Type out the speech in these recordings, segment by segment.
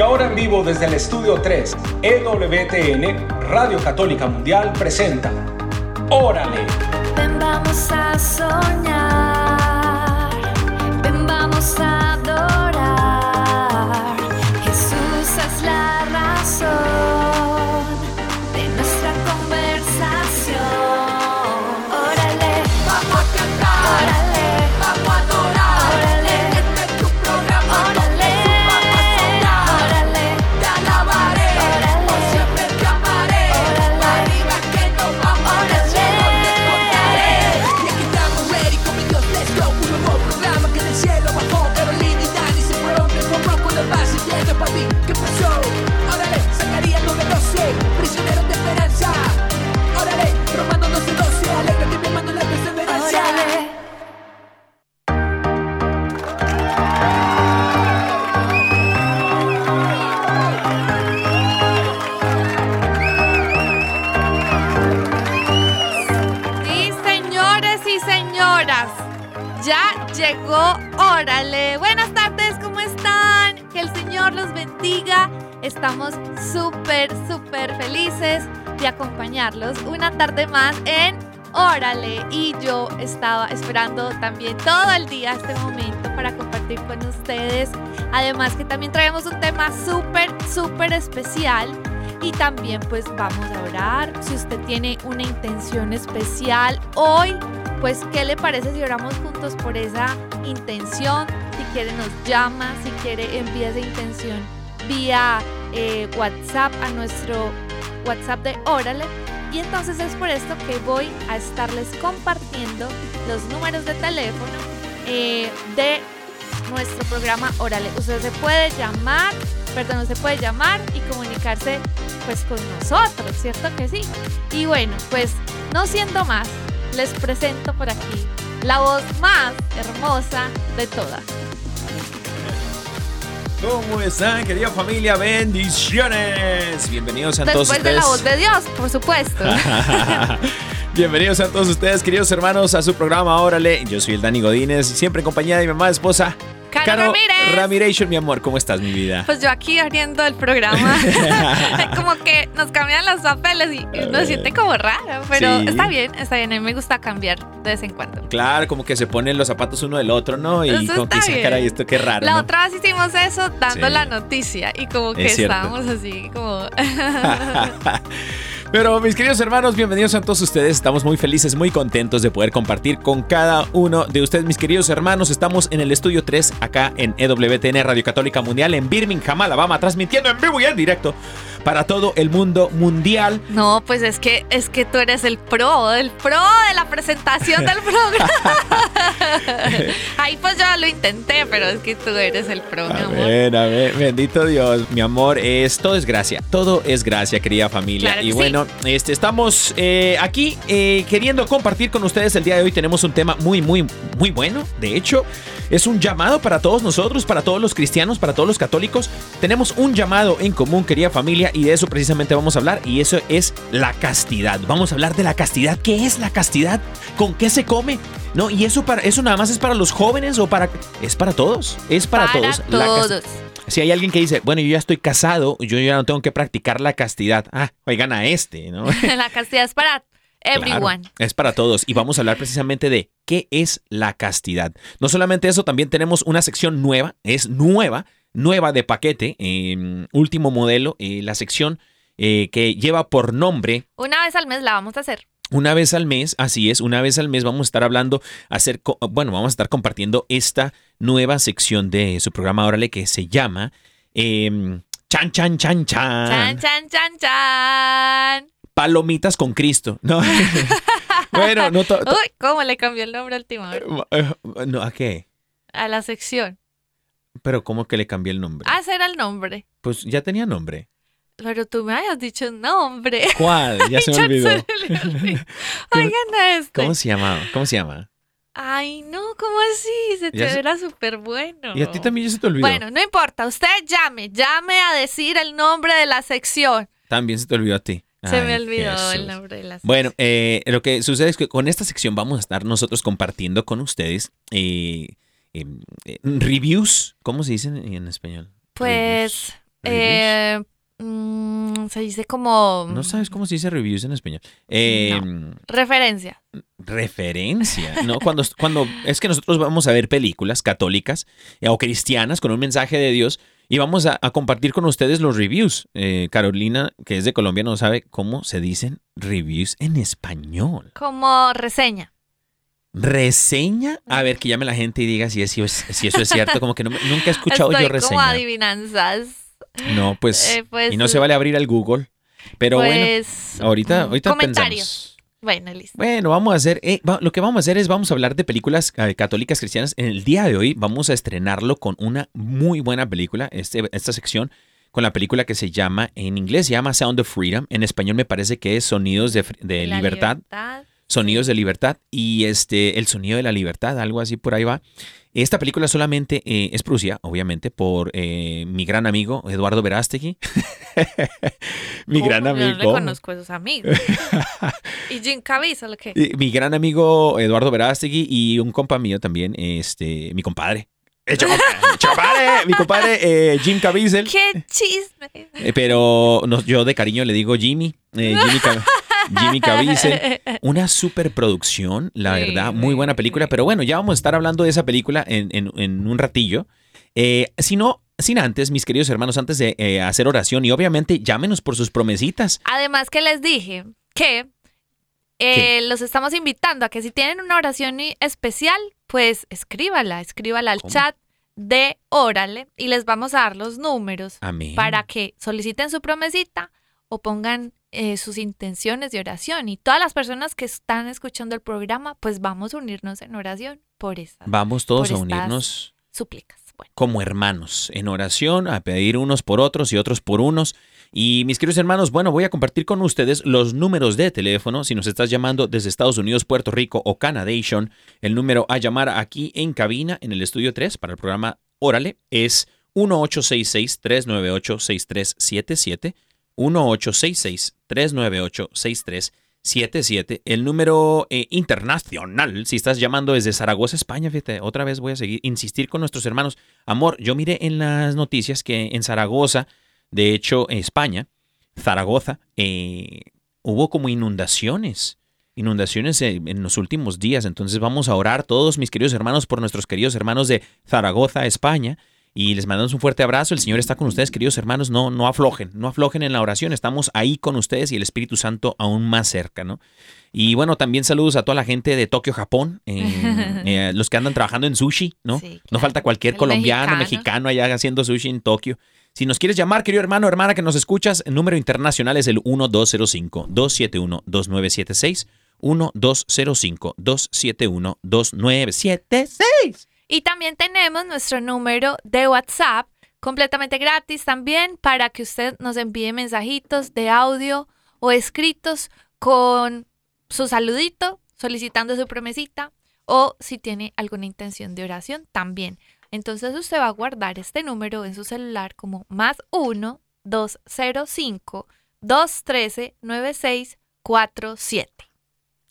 Y ahora en vivo desde el estudio 3, EWTN, Radio Católica Mundial presenta Órale. Ven, vamos a soñar. Ven, vamos a adorar. Ya llegó Órale. Buenas tardes, ¿cómo están? Que el Señor los bendiga. Estamos súper, súper felices de acompañarlos una tarde más en Órale. Y yo estaba esperando también todo el día este momento para compartir con ustedes. Además que también traemos un tema súper, súper especial. Y también pues vamos a orar. Si usted tiene una intención especial hoy, pues ¿qué le parece si oramos juntos por esa intención? Si quiere nos llama, si quiere envía esa intención vía eh, WhatsApp a nuestro WhatsApp de Órale. Y entonces es por esto que voy a estarles compartiendo los números de teléfono eh, de nuestro programa Órale. Usted se puede llamar, perdón, usted puede llamar y comunicarse pues con nosotros, ¿cierto que sí? Y bueno, pues no siendo más, les presento por aquí la voz más hermosa de todas. ¿Cómo están, querida familia? Bendiciones. Bienvenidos a todos Después de ustedes. la voz de Dios, por supuesto. Bienvenidos a todos ustedes, queridos hermanos, a su programa Órale. Yo soy el Dani Godínez siempre en compañía de mi mamá, esposa, Caro Ramírez. Ramiration, mi amor. ¿Cómo estás, mi vida? Pues yo aquí abriendo el programa, como que nos cambian los papeles y uno se siente como raro, pero Sí. está bien, está bien, a mí me gusta cambiar de vez en cuando. Claro, como que se ponen los zapatos uno del otro, ¿no? Y Eso como que bien. caray, esto qué raro. La ¿no? otra vez hicimos eso dando Sí. la noticia y como que Es estábamos así como... Pero mis queridos hermanos, bienvenidos a todos ustedes. Estamos muy felices, muy contentos de poder compartir con cada uno de ustedes, mis queridos hermanos. Estamos en el estudio 3, acá en EWTN Radio Católica Mundial, en Birmingham, Alabama, transmitiendo en vivo y en directo para todo el mundo mundial. No, pues es que es que tú eres el pro, el pro de la presentación del programa. Ahí pues yo lo intenté, pero es que tú eres el pro, mi amor. ver, a ver, bendito Dios, mi amor, es todo es gracia, todo es gracia, querida familia. Claro y sí. Bueno, este, estamos eh, aquí eh, queriendo compartir con ustedes el día de hoy. Tenemos un tema muy, muy, muy bueno. De hecho, es un llamado para todos nosotros, para todos los cristianos, para todos los católicos. Tenemos un llamado en común, querida familia, y de eso precisamente vamos a hablar. Y eso es la castidad. Vamos a hablar de la castidad. ¿Qué es la castidad? ¿Con qué se come? No, y eso para eso nada más es para los jóvenes o para es para todos, es para, todos. La cast- todos. Si hay alguien que dice, bueno, yo ya estoy casado, yo ya no tengo que practicar la castidad. Ah, oigan a este, ¿no? la castidad es para everyone. Claro, es para todos. Y vamos a hablar precisamente de qué es la castidad. No solamente eso, también tenemos una sección nueva, es nueva, nueva de paquete, eh, último modelo, eh, la sección eh, que lleva por nombre Una vez al mes la vamos a hacer. Una vez al mes, así es, una vez al mes vamos a estar hablando, hacer, bueno, vamos a estar compartiendo esta nueva sección de su programa Órale que se llama em, Chan Chan Chan Chan. Chan, chan, chan, chan. Palomitas con Cristo. No. bueno, no, to- to- Uy, ¿cómo le cambió el nombre a última hora? eh, no, ¿a qué? A la sección. Pero ¿cómo que le cambié el nombre? Ah, ese era el nombre. Pues ya tenía nombre. Pero tú me habías dicho un nombre. ¿Cuál? Ya se me olvidó. Oigan este. ¿Cómo se llama? ¿Cómo se llama? Ay, no, ¿cómo así? Se te era súper bueno. Y a ti también ya se te olvidó. Bueno, no importa, usted llame, llame a decir el nombre de la sección. También se te olvidó a ti. Se me olvidó el nombre de la sección. Bueno, eh, lo que sucede es que con esta sección vamos a estar nosotros compartiendo con ustedes eh, eh, reviews. ¿Cómo se dicen en español? Pues, Reviews. Mm, se dice como ¿No sabes cómo se dice reviews en español? Eh, referencia. Referencia, ¿no? Cuando, cuando es que nosotros vamos a ver películas católicas eh, o cristianas con un mensaje de Dios y vamos a, a compartir con ustedes los reviews. Eh, Carolina, que es de Colombia, no sabe cómo se dicen reviews en español. Como reseña. ¿Reseña? A ver, que llame la gente y diga si, es- si, es- si eso es cierto. Como que no nunca he escuchado Estoy yo como reseña. adivinanzas. No, pues, Eh, pues, y no se vale abrir al Google. Pero bueno, pues, ahorita, ahorita pensamos. Bueno, listo. Bueno, vamos a hacer, eh, va- lo que vamos a hacer es vamos a hablar de películas eh, católicas cristianas. En el día de hoy vamos a estrenarlo con una muy buena película, este, esta sección, con la película que se llama, en inglés se llama Sound of Freedom, en español me parece que es Sonidos de, de libertad. Sonidos de Libertad y este, El Sonido de la Libertad, algo así por ahí va. Esta película solamente eh, es producida, obviamente, por eh, mi gran amigo Eduardo Verástegui. mi gran Yo no amigo. conozco a esos amigos. ¿Y Jim Caviezel qué? Mi gran amigo Eduardo Verástegui y un compa mío también, este, mi compadre. Compadre, mi compadre eh, Jim Caviezel. ¡Qué chisme! Eh, pero no- yo de cariño le digo Jimmy. eh, Jimmy, Jimmy Caviezel. Una superproducción, la Sí, verdad, muy buena película. Pero bueno, ya vamos a estar hablando de esa película en, en- en un ratillo. Eh, si no, sin antes, mis queridos hermanos, antes de eh, hacer oración y obviamente llámenos por sus promesitas. Además que les dije que eh, los estamos invitando a que si tienen una oración especial, pues escríbala, escríbala al ¿Cómo? chat de Órale y les vamos a dar los números Amén. para que soliciten su promesita o pongan eh, sus intenciones de oración. Y todas las personas que están escuchando el programa, pues vamos a unirnos en oración por esas Vamos todos a estas- unirnos súplicas. Bueno, como hermanos en oración, a pedir unos por otros y otros por unos. Y mis queridos hermanos, bueno, voy a compartir con ustedes los números de teléfono. Si nos estás llamando desde Estados Unidos, Puerto Rico o Canadation, el número a llamar aquí en cabina en el estudio 3 para el programa Órale es 1866-398-6377. 1866-398-6377. El número eh, internacional, si estás llamando desde Zaragoza, España, fíjate, otra vez voy a seguir, insistir con nuestros hermanos. Amor, yo miré en las noticias que en Zaragoza, de hecho, España, Zaragoza, eh, hubo como inundaciones. Inundaciones en los últimos días. Entonces vamos a orar todos, mis queridos hermanos, por nuestros queridos hermanos de Zaragoza, España. Y les mandamos un fuerte abrazo. El Señor está con ustedes, queridos hermanos. No, no aflojen, no aflojen en la oración. Estamos ahí con ustedes y el Espíritu Santo aún más cerca, ¿no? Y bueno, también saludos a toda la gente de Tokio, Japón, eh, los que andan trabajando en sushi, ¿no? Sí, No falta cualquier El colombiano, mexicano. mexicano allá haciendo sushi en Tokio. Si nos quieres llamar, querido hermano, hermana que nos escuchas, el número internacional es el 1205-271-2976. 1205-271-2976. Y también tenemos nuestro número de WhatsApp completamente gratis también para que usted nos envíe mensajitos de audio o escritos con su saludito, solicitando su promesita o si tiene alguna intención de oración también. Entonces usted va a guardar este número en su celular como más 1 205 213 9647.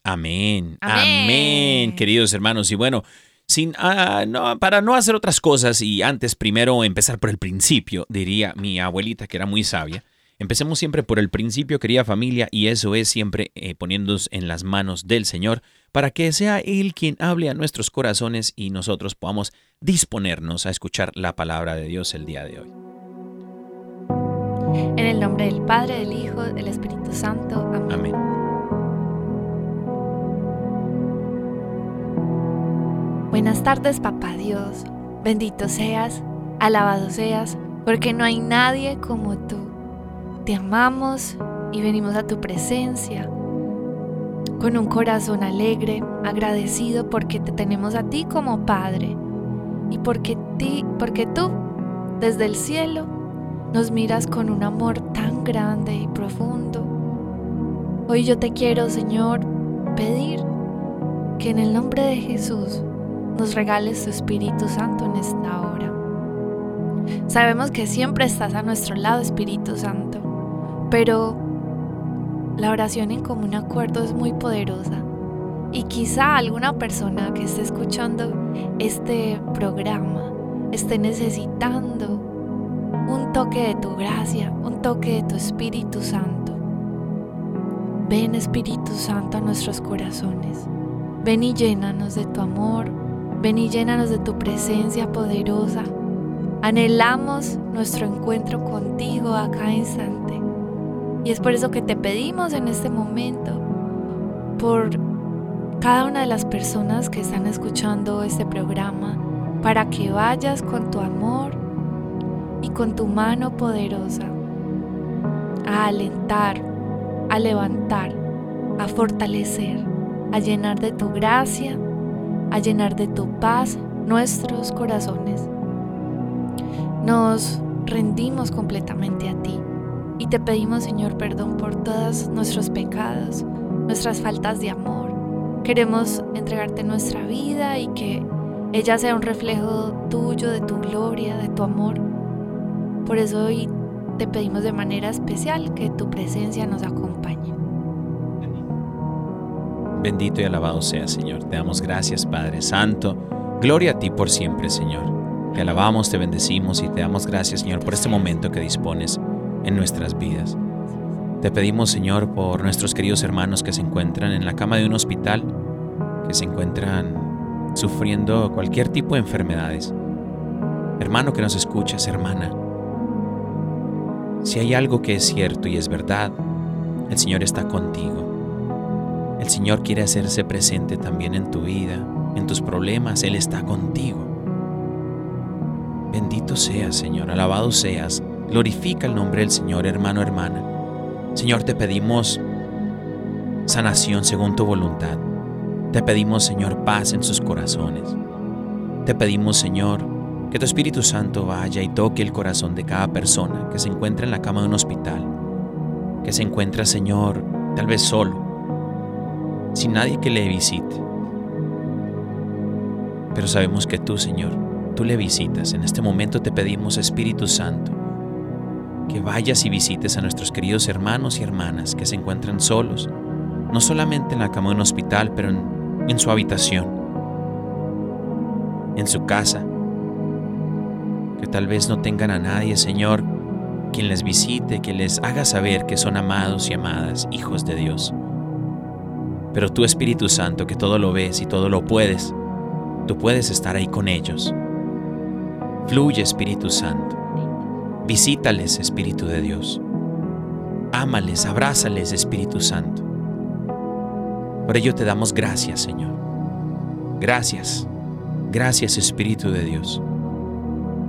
Amén. Amén. Amén, queridos hermanos. Y bueno, sin, ah, no, para no hacer otras cosas y antes primero empezar por el principio, diría mi abuelita que era muy sabia. Empecemos siempre por el principio, querida familia, y eso es siempre eh, poniéndonos en las manos del Señor para que sea Él quien hable a nuestros corazones y nosotros podamos disponernos a escuchar la palabra de Dios el día de hoy. En el nombre del Padre, del Hijo, del Espíritu Santo. Amén. Amén. Buenas tardes, Papá Dios. Bendito seas, alabado seas, porque no hay nadie como tú. Te amamos y venimos a tu presencia con un corazón alegre, agradecido porque te tenemos a ti como Padre y porque ti, porque tú desde el cielo nos miras con un amor tan grande y profundo. Hoy yo te quiero, Señor, pedir que en el nombre de Jesús nos regales tu Espíritu Santo en esta hora. Sabemos que siempre estás a nuestro lado, Espíritu Santo, pero la oración en común acuerdo es muy poderosa y quizá alguna persona que esté escuchando este programa esté necesitando un toque de tu gracia, un toque de tu Espíritu Santo. Ven Espíritu Santo a nuestros corazones. Ven y llénanos de tu amor. Ven y llénanos de tu presencia poderosa. Anhelamos nuestro encuentro contigo a cada instante. Y es por eso que te pedimos en este momento, por cada una de las personas que están escuchando este programa, para que vayas con tu amor y con tu mano poderosa a alentar, a levantar, a fortalecer, a llenar de tu gracia, a llenar de tu paz nuestros corazones. Nos rendimos completamente a ti y te pedimos, Señor, perdón por todos nuestros pecados, nuestras faltas de amor. Queremos entregarte nuestra vida y que ella sea un reflejo tuyo, de tu gloria, de tu amor. Por eso hoy te pedimos de manera especial que tu presencia nos acompañe. Bendito y alabado sea, Señor. Te damos gracias, Padre Santo. Gloria a ti por siempre, Señor. Te alabamos, te bendecimos y te damos gracias, Señor, por este momento que dispones en nuestras vidas. Te pedimos, Señor, por nuestros queridos hermanos que se encuentran en la cama de un hospital, que se encuentran sufriendo cualquier tipo de enfermedades. Hermano que nos escuchas, hermana, si hay algo que es cierto y es verdad, el Señor está contigo. El Señor quiere hacerse presente también en tu vida, en tus problemas, Él está contigo. Bendito seas, Señor, alabado seas, glorifica el nombre del Señor, hermano, hermana. Señor, te pedimos sanación según tu voluntad. Te pedimos, Señor, paz en sus corazones. Te pedimos, Señor, que tu Espíritu Santo vaya y toque el corazón de cada persona que se encuentra en la cama de un hospital, que se encuentra, Señor, tal vez solo, sin nadie que le visite. Pero sabemos que tú, Señor, tú le visitas. En este momento te pedimos, Espíritu Santo, que vayas y visites a nuestros queridos hermanos y hermanas que se encuentran solos, no solamente en la cama de un hospital, pero en, en su habitación, en su casa, que tal vez no tengan a nadie, Señor, quien les visite, que les haga saber que son amados y amadas, hijos de Dios. Pero tú, Espíritu Santo, que todo lo ves y todo lo puedes, tú puedes estar ahí con ellos. Fluye, Espíritu Santo. Visítales, Espíritu de Dios. Ámales, abrázales, Espíritu Santo. Por ello te damos gracias, Señor. Gracias. Gracias, Espíritu de Dios.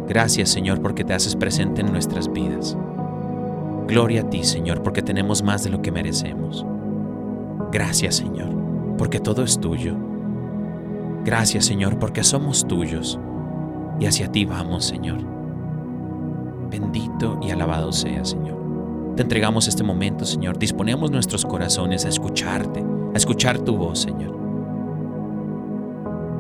Gracias, Señor, porque te haces presente en nuestras vidas. Gloria a ti, Señor, porque tenemos más de lo que merecemos. Gracias, Señor, porque todo es tuyo. Gracias, Señor, porque somos tuyos y hacia ti vamos, Señor. Bendito y alabado sea, Señor. Te entregamos este momento, Señor. Disponemos nuestros corazones a escucharte, a escuchar tu voz, Señor.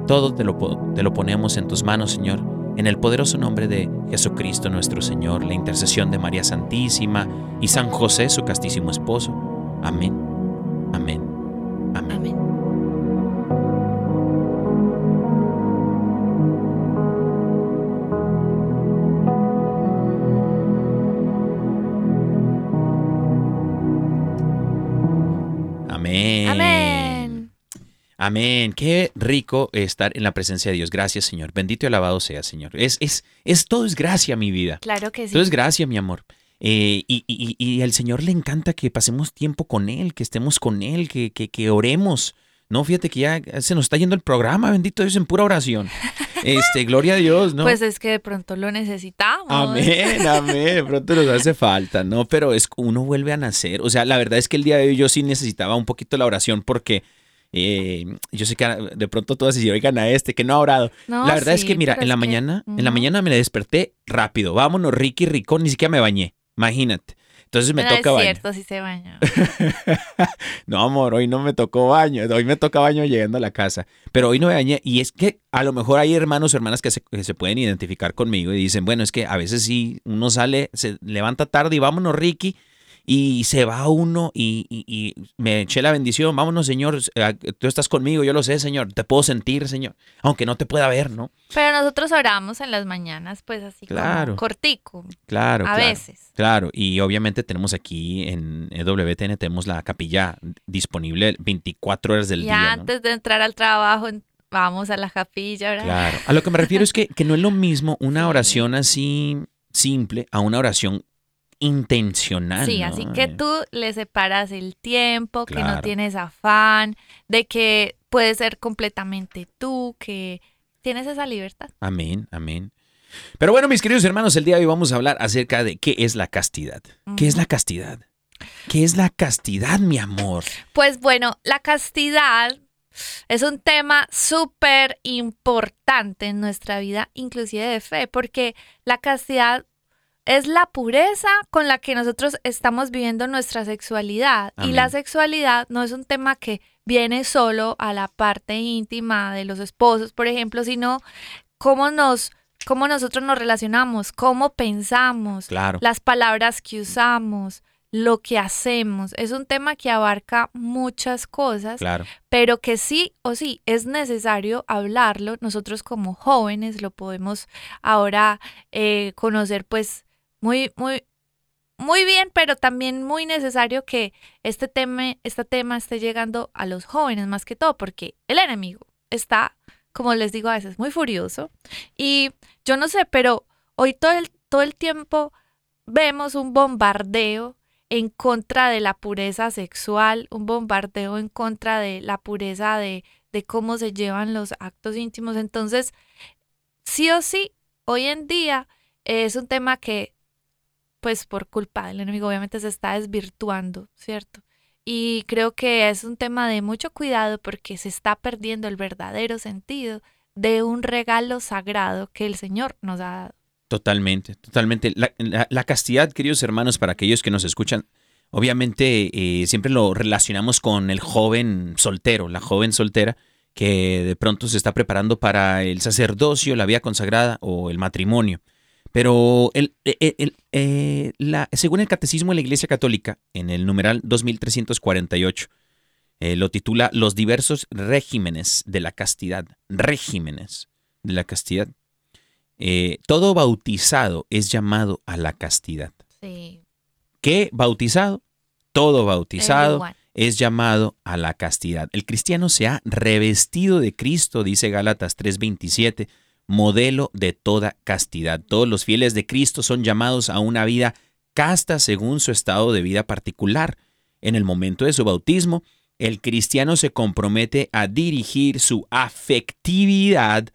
Todo te lo, te lo ponemos en tus manos, Señor, en el poderoso nombre de Jesucristo nuestro Señor, la intercesión de María Santísima y San José, su castísimo esposo. Amén. Amén. Qué rico estar en la presencia de Dios. Gracias, Señor. Bendito y alabado sea, Señor. Es, es, es todo es gracia, mi vida. Claro que sí. Todo es gracia, mi amor. Eh, y, y, y al Señor le encanta que pasemos tiempo con Él, que estemos con Él, que, que, que oremos. No, fíjate que ya se nos está yendo el programa, bendito Dios, en pura oración. Este, gloria a Dios, ¿no? Pues es que de pronto lo necesitamos. Amén, amén. De pronto nos hace falta, ¿no? Pero es uno vuelve a nacer. O sea, la verdad es que el día de hoy yo sí necesitaba un poquito la oración porque eh, yo sé que de pronto todas se oigan a este que no ha orado. No, la verdad es que, mira, en la es que- mañana, en la mañana me desperté rápido. Vámonos, Ricky Ricón, ni siquiera me bañé. Imagínate. Entonces me no toca es baño. cierto, sí se baña. No, amor, hoy no me tocó baño. Hoy me toca baño llegando a la casa. Pero hoy no me bañé. Y es que a lo mejor hay hermanos o hermanas que se, que se pueden identificar conmigo y dicen, bueno, es que a veces sí, uno sale, se levanta tarde y vámonos, Ricky. Y se va uno y, y- y me eché la bendición. Vámonos, Señor. eh, Tú estás conmigo, yo lo sé, Señor. Te puedo sentir, Señor. Aunque no te pueda ver, ¿no? Pero nosotros oramos en las mañanas, pues así Claro. como cortico, Claro, a claro. veces. Claro, y obviamente tenemos aquí en EWTN, tenemos la capilla disponible 24 horas del y día. ¿no? antes de entrar al trabajo, vamos a la capilla. ¿verdad? Claro. A lo que me refiero es que, que no es lo mismo una oración así simple a una oración intencional. Sí, ¿no? así que Eh, tú le separas el tiempo, que no tienes afán, de que puedes ser completamente tú, que tienes esa libertad. Amén, amén. Pero bueno, mis queridos hermanos, el día de hoy vamos a hablar acerca de qué es la castidad. ¿Qué es la castidad? ¿Qué es la castidad, mi amor? Pues bueno, la castidad es un tema súper importante en nuestra vida, inclusive de fe, porque la castidad es la pureza con la que nosotros estamos viviendo nuestra sexualidad. Y la sexualidad no es un tema que viene solo a la parte íntima de los esposos, por ejemplo, sino cómo nos cómo nosotros nos relacionamos, cómo pensamos, Claro. las palabras que usamos, lo que hacemos. Es un tema que abarca muchas cosas, Claro. pero que sí o sí es necesario hablarlo. Nosotros como jóvenes lo podemos ahora eh, conocer pues muy, muy, muy bien, pero también muy necesario que este tema, este tema esté llegando a los jóvenes más que todo, porque el enemigo está, como les digo a veces, muy furioso. Y yo no sé, pero hoy todo el, todo el tiempo vemos un bombardeo en contra de la pureza sexual, un bombardeo en contra de la pureza de, de cómo se llevan los actos íntimos. Entonces, sí o sí, hoy en día es un tema que, pues por culpa del enemigo, obviamente se está desvirtuando, ¿cierto? Y creo que es un tema de mucho cuidado porque se está perdiendo el verdadero sentido de un regalo sagrado que el Señor nos ha dado. Totalmente, totalmente. La, la- castidad, queridos hermanos, para aquellos que nos escuchan, obviamente eh, siempre lo relacionamos con el joven soltero, la joven soltera que de pronto se está preparando para el sacerdocio, la vida consagrada o el matrimonio. Pero el, el- el- eh, la- según el Catecismo de la Iglesia Católica, en el numeral 2348, eh, lo titula Los diversos regímenes de la castidad. Regímenes de la castidad. Eh, todo bautizado es llamado a la castidad. Sí. ¿Qué bautizado? Todo bautizado es llamado a la castidad. El cristiano se ha revestido de Cristo, dice Gálatas 3:27, modelo de toda castidad. Todos los fieles de Cristo son llamados a una vida casta según su estado de vida particular. En el momento de su bautismo, el cristiano se compromete a dirigir su afectividad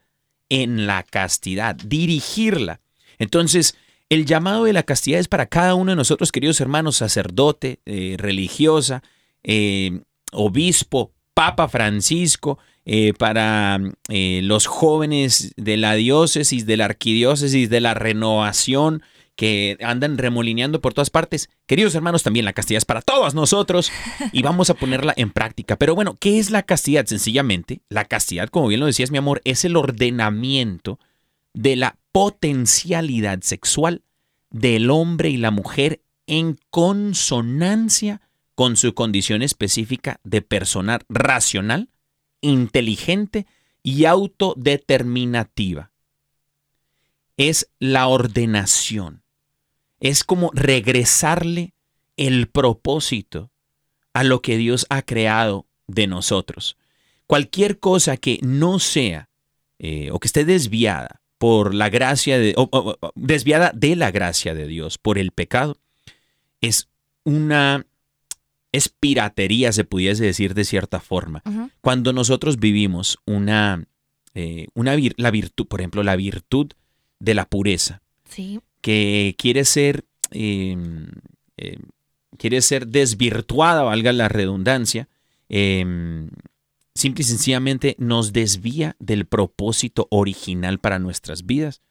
en la castidad, dirigirla. Entonces, el llamado de la castidad es para cada uno de nosotros, queridos hermanos, sacerdote, eh, religiosa, eh, obispo, Papa Francisco, eh, para eh, los jóvenes de la diócesis, de la arquidiócesis, de la renovación, que andan remolineando por todas partes. Queridos hermanos, también la castidad es para todos nosotros y vamos a ponerla en práctica. Pero bueno, ¿qué es la castidad? Sencillamente, la castidad, como bien lo decías mi amor, es el ordenamiento de la potencialidad sexual del hombre y la mujer en consonancia con su condición específica de persona racional, inteligente y autodeterminativa. Es la ordenación. Es como regresarle el propósito a lo que Dios ha creado de nosotros. Cualquier cosa que no sea eh, o que esté desviada por la gracia de, o- desviada de la gracia de Dios por el pecado, es una, es piratería, se pudiese decir de cierta forma. Cuando nosotros vivimos una, eh, una vir- la virtud, por ejemplo, la virtud de la pureza, Sí. que quiere ser, eh, eh, quiere ser desvirtuada, valga la redundancia, eh, simple y sencillamente nos desvía del propósito original para nuestras vidas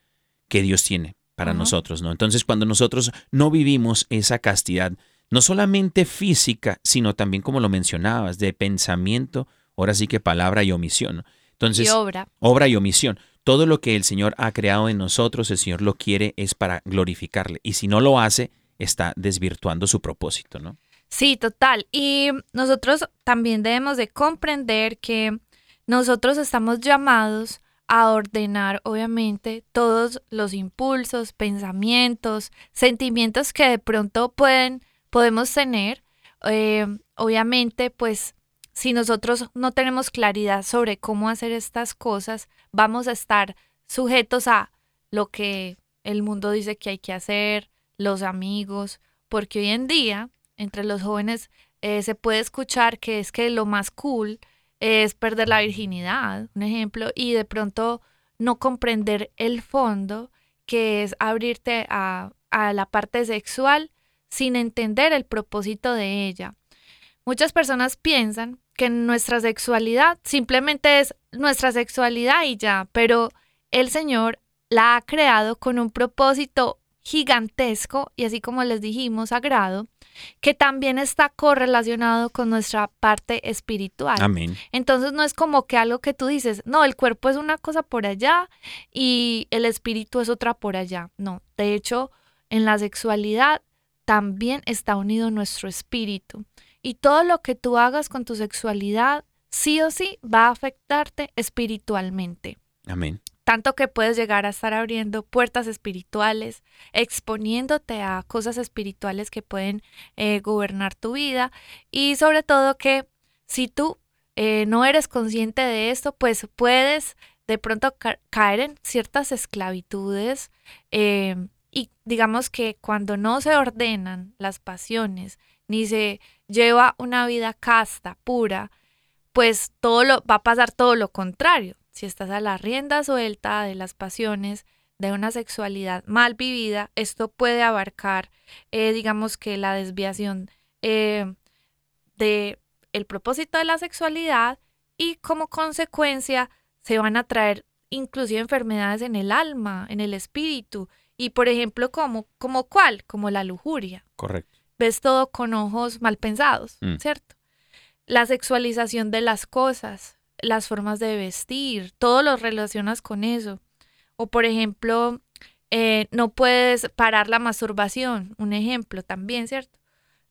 que Dios tiene para nosotros, ¿no? Entonces, cuando nosotros no vivimos esa castidad, no solamente física, sino también, como lo mencionabas, de pensamiento, ahora sí que palabra y omisión. ¿no? Entonces, y obra. obra y omisión. Todo lo que el Señor ha creado en nosotros, el Señor lo quiere es para glorificarle. Y si no lo hace, está desvirtuando su propósito, ¿no? Sí, total. Y nosotros también debemos de comprender que nosotros estamos llamados a ordenar, obviamente, todos los impulsos, pensamientos, sentimientos que de pronto pueden, podemos tener. Eh, obviamente, pues, si nosotros no tenemos claridad sobre cómo hacer estas cosas, vamos a estar sujetos a lo que el mundo dice que hay que hacer, los amigos, porque hoy en día entre los jóvenes eh, se puede escuchar que es que lo más cool es perder la virginidad, un ejemplo, y de pronto no comprender el fondo, que es abrirte a, a la parte sexual sin entender el propósito de ella. Muchas personas piensan que nuestra sexualidad simplemente es nuestra sexualidad y ya, pero el Señor la ha creado con un propósito gigantesco y así como les dijimos, sagrado, que también está correlacionado con nuestra parte espiritual. Amén. Entonces no es como que algo que tú dices, no, el cuerpo es una cosa por allá y el espíritu es otra por allá. No, de hecho, en la sexualidad también está unido nuestro espíritu. Y todo lo que tú hagas con tu sexualidad, sí o sí, va a afectarte espiritualmente. Amén. Tanto que puedes llegar a estar abriendo puertas espirituales, exponiéndote a cosas espirituales que pueden eh, gobernar tu vida y sobre todo que si tú eh, no eres consciente de esto, pues puedes de pronto ca caer en ciertas esclavitudes eh, y digamos que cuando no se ordenan las pasiones ni se lleva una vida casta, pura, pues todo lo va a pasar todo lo contrario. Si estás a la rienda suelta de las pasiones, de una sexualidad mal vivida, esto puede abarcar, eh, digamos que la desviación eh, de el propósito de la sexualidad y como consecuencia se van a traer inclusive enfermedades en el alma, en el espíritu y por ejemplo como como cuál, como la lujuria. Correcto. Ves todo con ojos mal pensados, Mm. ¿cierto? La sexualización de las cosas, las formas de vestir, todo lo relacionas con eso. O por ejemplo, eh, no puedes parar la masturbación, un ejemplo también, ¿cierto?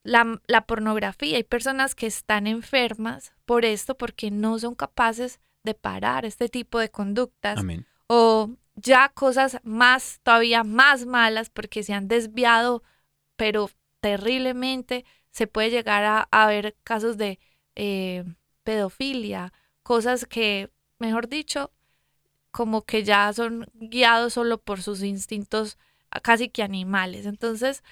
La, la pornografía, hay personas que están enfermas por esto porque no son capaces de parar este tipo de conductas Amén. o ya cosas más, todavía más malas porque se han desviado, pero terriblemente se puede llegar a, a ver casos de eh, pedofilia, cosas que, mejor dicho, como que ya son guiados solo por sus instintos ah, casi que animales. Entonces,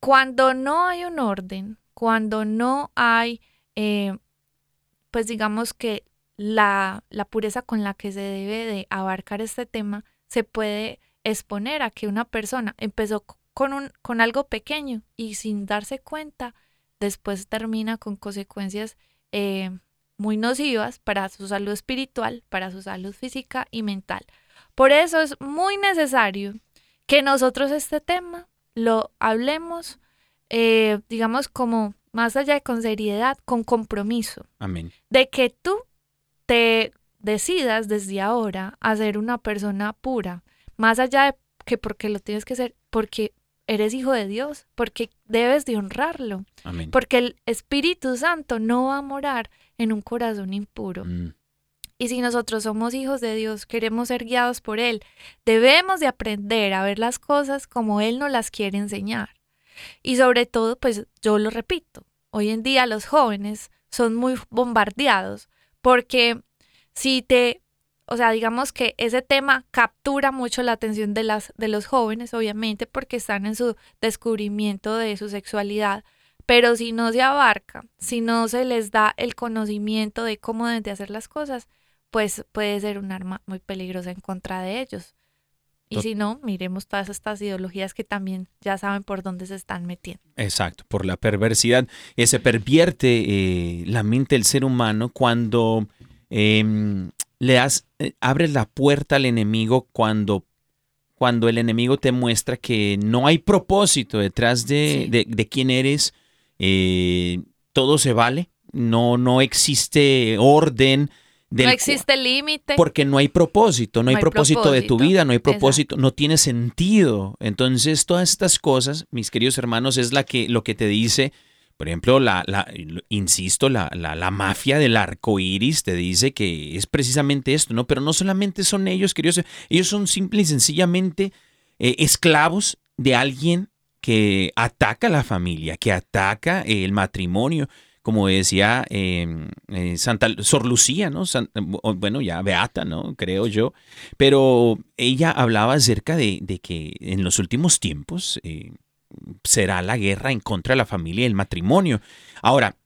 cuando no hay un orden, cuando no hay, eh, pues digamos que la, la pureza con la que se debe de abarcar este tema, se puede exponer a que una persona empezó con, un, con algo pequeño y sin darse cuenta, después termina con consecuencias eh, muy nocivas para su salud espiritual, para su salud física y mental. Por eso es muy necesario que nosotros este tema lo hablemos, eh, digamos, como más allá de con seriedad, con compromiso, Amén. de que tú te decidas desde ahora a ser una persona pura, más allá de que porque lo tienes que ser, porque eres hijo de Dios, porque debes de honrarlo, Amén. porque el Espíritu Santo no va a morar en un corazón impuro. Mm, Y si nosotros somos hijos de Dios, queremos ser guiados por Él, debemos de aprender a ver las cosas como Él nos las quiere enseñar. Y sobre todo, pues yo lo repito, hoy en día los jóvenes son muy bombardeados porque si te, o sea, digamos que ese tema captura mucho la atención de, las, de los jóvenes, obviamente, porque están en su descubrimiento de su sexualidad, pero si no se abarca, si no se les da el conocimiento de cómo deben de hacer las cosas, pues puede ser un arma muy peligrosa en contra de ellos. Y si no, miremos todas estas ideologías que también ya saben por dónde se están metiendo. Exacto, por la perversidad. Eh, se pervierte eh, la mente del ser humano cuando em, le das, eh, abres la puerta al enemigo cuando, cuando el enemigo te muestra que no hay propósito detrás de, Sí. de- de quién eres, eh, todo se vale, no, no existe orden. Del no existe límite. porque no hay propósito, no hay, No hay propósito, de tu vida, no hay propósito, no tiene sentido. Entonces, todas estas cosas, mis queridos hermanos, es la que, lo que te dice, por ejemplo, la, la- insisto, la, la, la mafia del arco iris te dice que es precisamente esto, ¿no? Pero no solamente son ellos, queridos, ellos son simple y sencillamente eh, esclavos de alguien que ataca a la familia, que ataca el matrimonio, como decía eh, eh, Santa Sor Lucía, ¿no? Bueno, ya Beata, ¿no? Creo yo. Pero ella hablaba acerca de, que en los últimos tiempos eh, será la guerra en contra de la familia y el matrimonio. Ahora,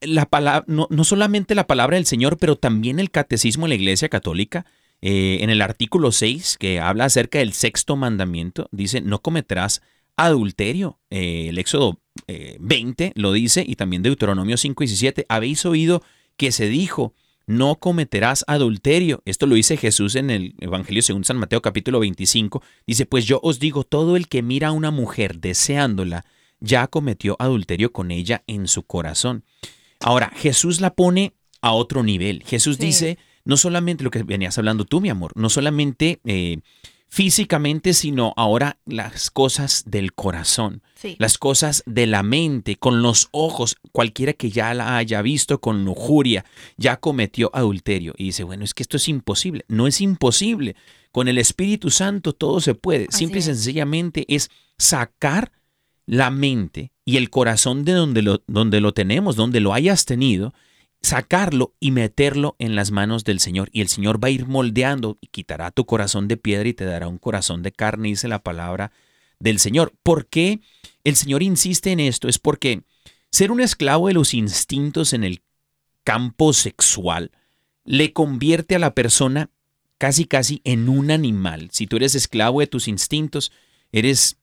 la palabra, no, no solamente la palabra del Señor, pero también el catecismo de la Iglesia Católica, eh, en el artículo 6, que habla acerca del sexto mandamiento, dice, no cometerás adulterio. El Éxodo eh, 20 lo dice y también Deuteronomio 5 y 17. Habéis oído que se dijo, no cometerás adulterio. Esto lo dice Jesús en el Evangelio según San Mateo capítulo 25. Dice, pues yo os digo, todo el que mira a una mujer deseándola, ya cometió adulterio con ella en su corazón. Ahora, Jesús la pone a otro nivel. Jesús Sí. dice, no solamente lo que venías hablando tú, mi amor, no solamente eh, físicamente, sino ahora las cosas del corazón Sí. las cosas de la mente, con los ojos, cualquiera que ya la haya visto con lujuria, ya cometió adulterio. Y dice, bueno, es que esto es imposible. No es imposible. Con el Espíritu Santo todo se puede. Así Simple y sencillamente es sacar la mente y el corazón de donde lo, donde lo tenemos, donde lo hayas tenido, sacarlo y meterlo en las manos del Señor. Y el Señor va a ir moldeando y quitará tu corazón de piedra y te dará un corazón de carne, dice la palabra del Señor. ¿Por qué el Señor insiste en esto? Es porque ser un esclavo de los instintos en el campo sexual le convierte a la persona casi casi en un animal. Si tú eres esclavo de tus instintos, eres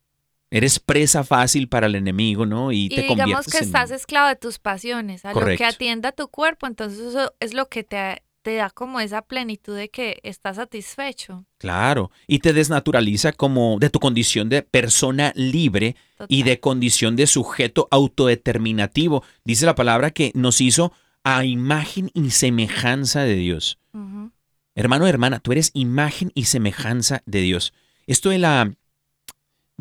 eres presa fácil para el enemigo, ¿no? Y, Y te digamos conviertes que en estás esclavo de tus pasiones, a lo que atienda tu cuerpo, entonces eso es lo que te, te da como esa plenitud de que estás satisfecho. Claro, y te desnaturaliza como de tu condición de persona libre y de condición de sujeto autodeterminativo. Dice la palabra que nos hizo a imagen y semejanza de Dios. Hermano, hermana, tú eres imagen y semejanza de Dios. Esto de la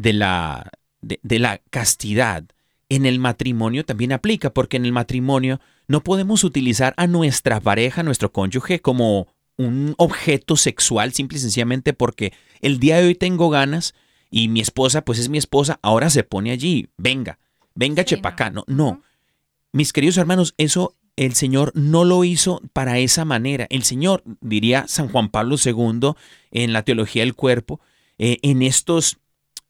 de la de, de la castidad en el matrimonio también aplica, porque en el matrimonio no podemos utilizar a nuestra pareja, a nuestro cónyuge, como un objeto sexual, simple y sencillamente porque el día de hoy tengo ganas y mi esposa, pues es mi esposa, ahora se pone allí, venga, venga, Sí, chepacá. No, no. Mis queridos hermanos, eso el Señor no lo hizo para esa manera. El Señor, diría San Juan Pablo II en la teología del cuerpo, eh, en estos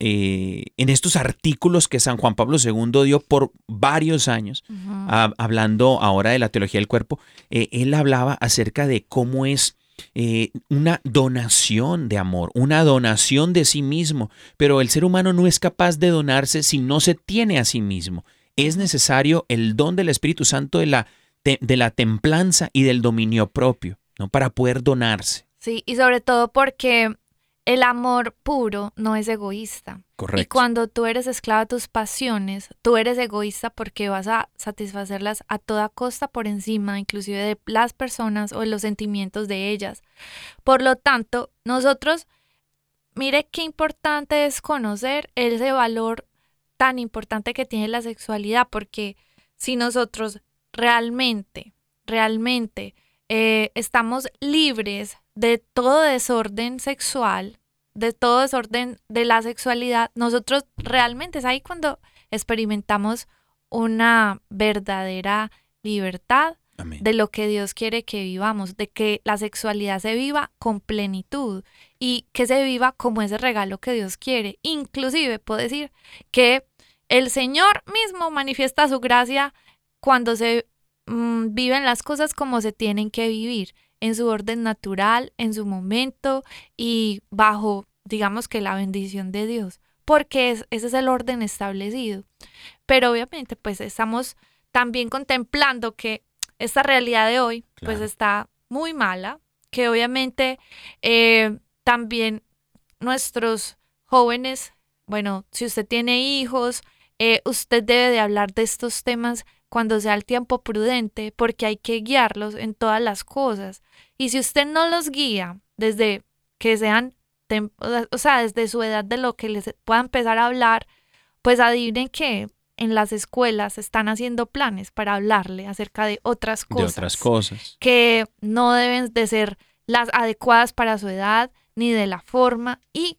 eh, en estos artículos que San Juan Pablo II dio por varios años, ah, hablando ahora de la teología del cuerpo, eh, él hablaba acerca de cómo es eh, una donación de amor, una donación de sí mismo, pero el ser humano no es capaz de donarse si no se tiene a sí mismo. Es necesario el don del Espíritu Santo de la, de la templanza y del dominio propio, ¿no? Para poder donarse. Sí, y sobre todo porque el amor puro no es egoísta. Y Correcto. cuando tú eres esclavo de tus pasiones, tú eres egoísta porque vas a satisfacerlas a toda costa por encima, inclusive de las personas o de los sentimientos de ellas. Por lo tanto, nosotros, mire qué importante es conocer ese valor tan importante que tiene la sexualidad, porque si nosotros realmente, realmente eh, estamos libres de todo desorden sexual, de todo desorden de la sexualidad, nosotros realmente es ahí cuando experimentamos una verdadera libertad Amén. de lo que Dios quiere que vivamos, de que la sexualidad se viva con plenitud y que se viva como ese regalo que Dios quiere. Inclusive puedo decir que el Señor mismo manifiesta su gracia cuando se mm, viven las cosas como se tienen que vivir, en su orden natural, en su momento y bajo, digamos que la bendición de Dios, porque es- ese es el orden establecido. Pero obviamente pues estamos también contemplando que esta realidad de hoy pues está muy mala, que obviamente eh, también nuestros jóvenes, bueno, si usted tiene hijos, eh, usted debe de hablar de estos temas cuando sea el tiempo prudente, porque hay que guiarlos en todas las cosas. Y si usted no los guía desde que sean, o sea, desde su edad de lo que les pueda empezar a hablar, pues adivinen que en las escuelas están haciendo planes para hablarle acerca de otras De cosas otras cosas. que no deben de ser las adecuadas para su edad ni de la forma y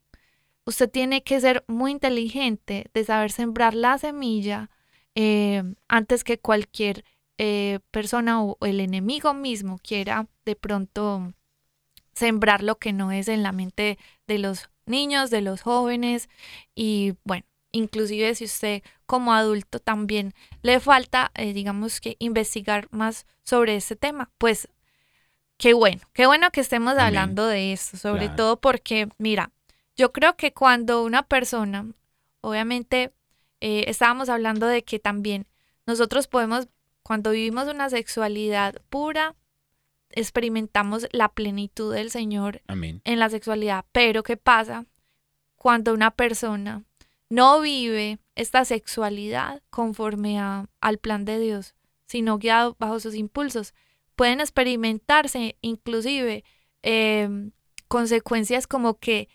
usted tiene que ser muy inteligente de saber sembrar la semilla eh, antes que cualquier eh, persona o el enemigo mismo quiera de pronto sembrar lo que no es en la mente de los niños, de los jóvenes y bueno, inclusive si usted como adulto también le falta, eh, digamos que investigar más sobre este tema, pues qué bueno, qué bueno que estemos hablando de esto, sobre Claro. todo porque, mira, yo creo que cuando una persona, obviamente, eh, estábamos hablando de que también nosotros podemos, cuando vivimos una sexualidad pura, experimentamos la plenitud del Señor Amén. en la sexualidad. Pero ¿qué pasa cuando una persona no vive esta sexualidad conforme a- al plan de Dios, sino guiado bajo sus impulsos? Pueden experimentarse inclusive eh, consecuencias como que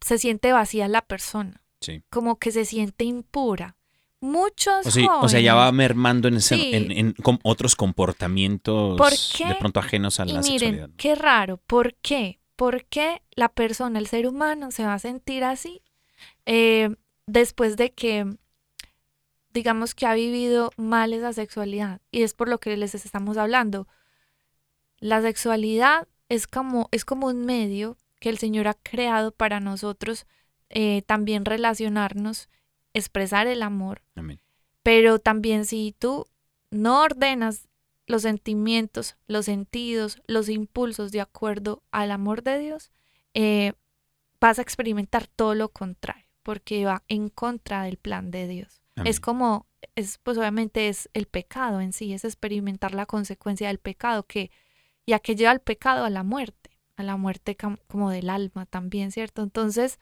se siente vacía la persona, Sí. como que se siente impura. Muchos O sea, o sea, ya va mermando en, ese- Sí. en, en com- otros comportamientos de pronto ajenos a Y la miren, sexualidad. qué raro, ¿por qué? ¿Por qué la persona, el ser humano, se va a sentir así eh, después de que, digamos que ha vivido mal esa sexualidad? Y es por lo que les estamos hablando. La sexualidad es como, es como un medio que el Señor ha creado para nosotros eh, también relacionarnos, expresar el amor Amén. pero también si tú no ordenas los sentimientos, los sentidos, los impulsos de acuerdo al amor de Dios, eh, vas a experimentar todo lo contrario, porque va en contra del plan de Dios. Amén. Es como, es, pues obviamente es el pecado en sí, es experimentar la consecuencia del pecado, que ya que lleva al pecado a la muerte, a la muerte como del alma también, ¿cierto? Entonces,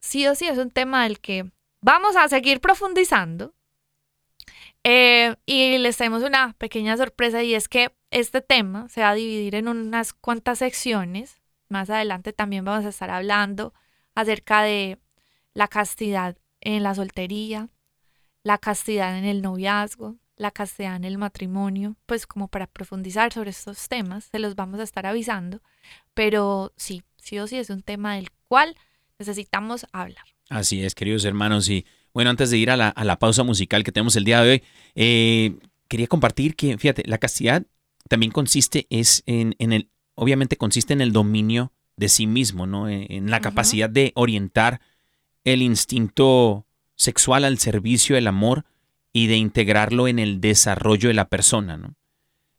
sí o sí es un tema del que vamos a seguir profundizando. Eh, y les tenemos una pequeña sorpresa y es que este tema se va a dividir en unas cuantas secciones. Más adelante también vamos a estar hablando acerca de la castidad en la soltería, la castidad en el noviazgo, la castidad en el matrimonio, pues como para profundizar sobre estos temas, se los vamos a estar avisando, pero sí, sí o sí es un tema del cual necesitamos hablar. Así es, queridos hermanos. Y bueno, antes de ir a la, a la pausa musical que tenemos el día de hoy, eh, quería compartir que, fíjate, la castidad también consiste es en, en el, obviamente consiste en el dominio de sí mismo, ¿no? En, en la capacidad de orientar el instinto sexual al servicio del amor y de integrarlo en el desarrollo de la persona, ¿no?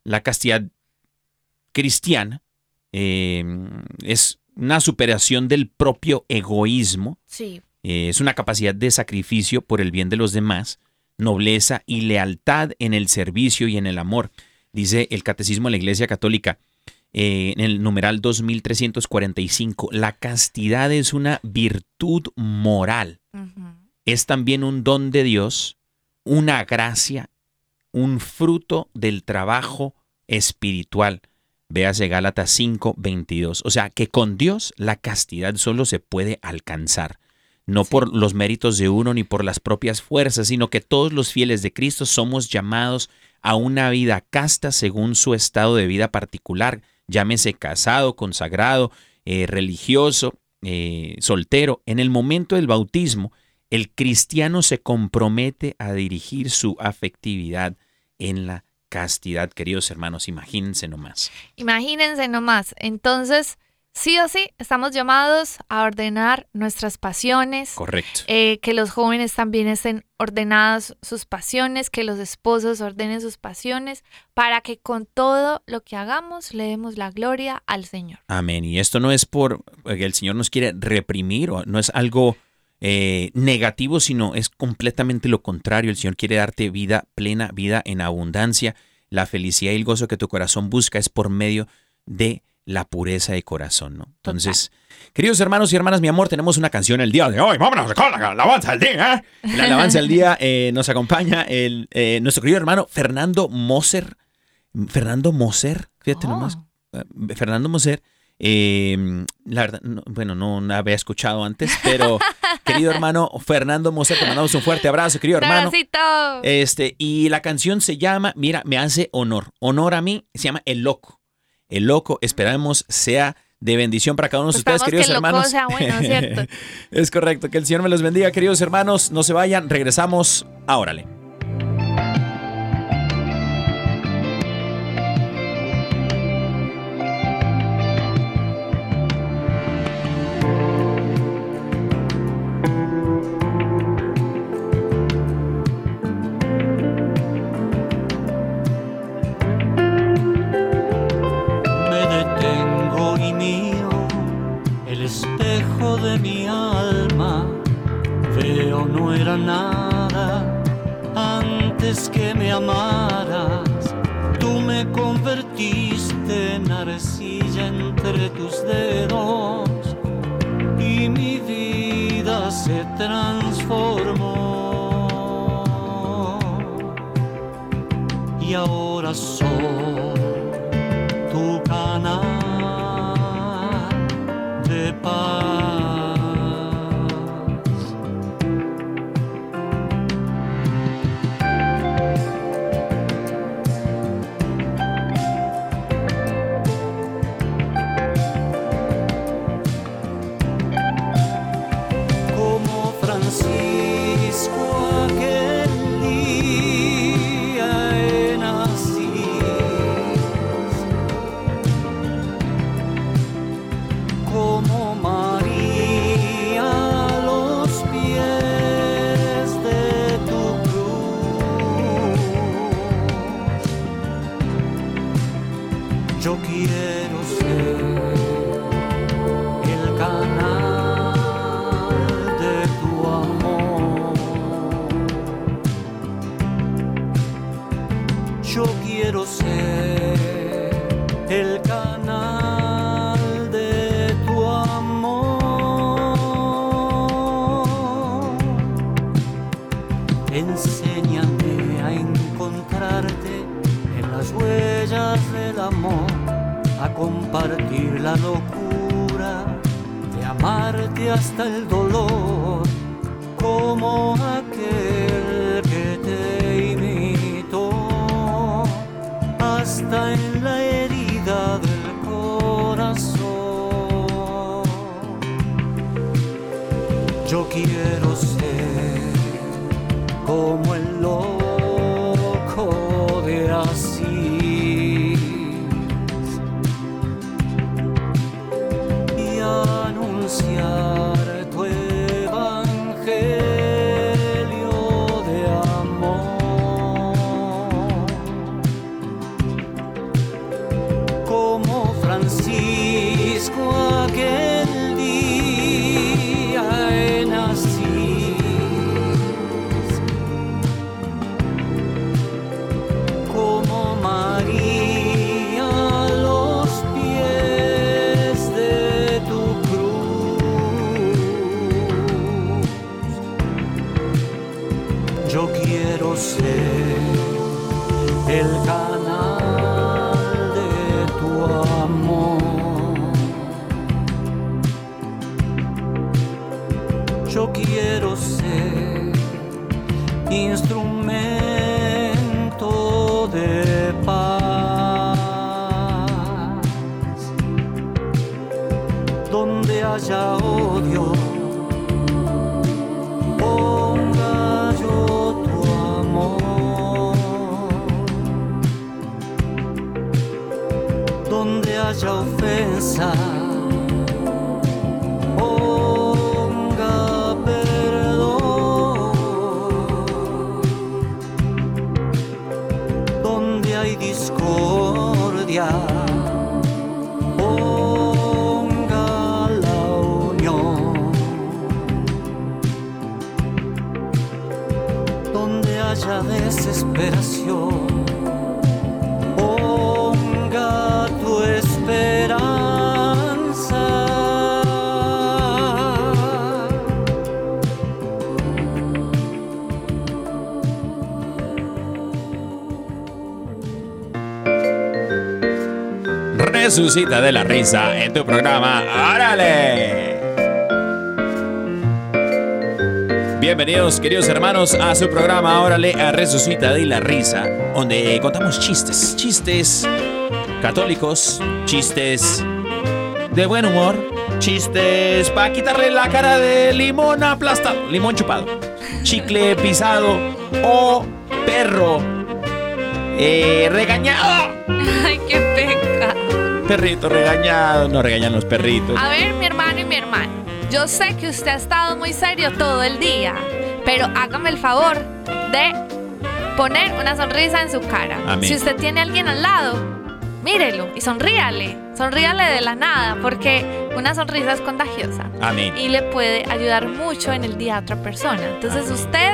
La castidad cristiana eh, es una superación del propio egoísmo Sí, eh, es una capacidad de sacrificio por el bien de los demás, nobleza y lealtad en el servicio y en el amor. Dice el Catecismo de la Iglesia Católica eh, en el numeral 2345, la castidad es una virtud moral, es también un don de Dios, una gracia, un fruto del trabajo espiritual. Véase Gálatas 5, 22. O sea, que con Dios la castidad solo se puede alcanzar no Sí. por los méritos de uno ni por las propias fuerzas, sino que todos los fieles de Cristo somos llamados a una vida casta según su estado de vida particular, llámese casado, consagrado, eh, religioso, eh, soltero. En el momento del bautismo, el cristiano se compromete a dirigir su afectividad en la castidad, queridos hermanos, imagínense nomás. Imagínense nomás. Entonces, sí o sí, estamos llamados a ordenar nuestras pasiones. Correcto. eh, que los jóvenes también estén ordenadas sus pasiones, que los esposos ordenen sus pasiones, para que con todo lo que hagamos le demos la gloria al Señor. Amén. Y esto no es por que el Señor nos quiere reprimir, o no es algo eh, negativo, sino es completamente lo contrario. El Señor quiere darte vida plena, vida en abundancia. La felicidad y el gozo que tu corazón busca es por medio de la pureza de corazón, ¿no? Entonces, queridos hermanos y hermanas, mi amor, tenemos una canción el día de hoy. Vámonos con la alabanza del día. ¿eh? La alabanza del día eh, nos acompaña el, eh, nuestro querido hermano Fernando Moser. Fernando Moser, fíjate Oh. nomás. Fernando Moser. Eh, la verdad, no- bueno, no la había escuchado antes, pero querido hermano Fernando Moser, te mandamos un fuerte abrazo, querido hermano. Este, y la canción se llama, mira, me hace honor. Honor a mí, se llama El Loco. El Loco, esperamos sea de bendición para cada uno de ustedes, Esperamos queridos que hermanos. sea bueno, ¿cierto? es correcto, que el Señor me los bendiga, queridos hermanos. No se vayan, regresamos a Órale. De mi alma. Veo no era nada antes que me amaras. Tú me convertiste en arcilla entre tus dedos y mi vida se transformó. Y ahora soy Resucita de la risa en tu programa. ¡Órale! Bienvenidos, queridos hermanos, a su programa Órale a Resucita de la risa, donde contamos chistes, chistes católicos, chistes de buen humor, chistes para quitarle la cara de limón aplastado, limón chupado, chicle pisado o perro eh, regañado. Ay, qué. Perrito regañado, no regañan los perritos. A ver, mi hermano y mi hermana, yo sé que usted ha estado muy serio todo el día, pero hágame el favor de poner una sonrisa en su cara. Amén. Si usted tiene a alguien al lado, mírelo y sonríale. Sonríale de la nada, porque una sonrisa es contagiosa Amén. y le puede ayudar mucho en el día a otra persona. Entonces usted,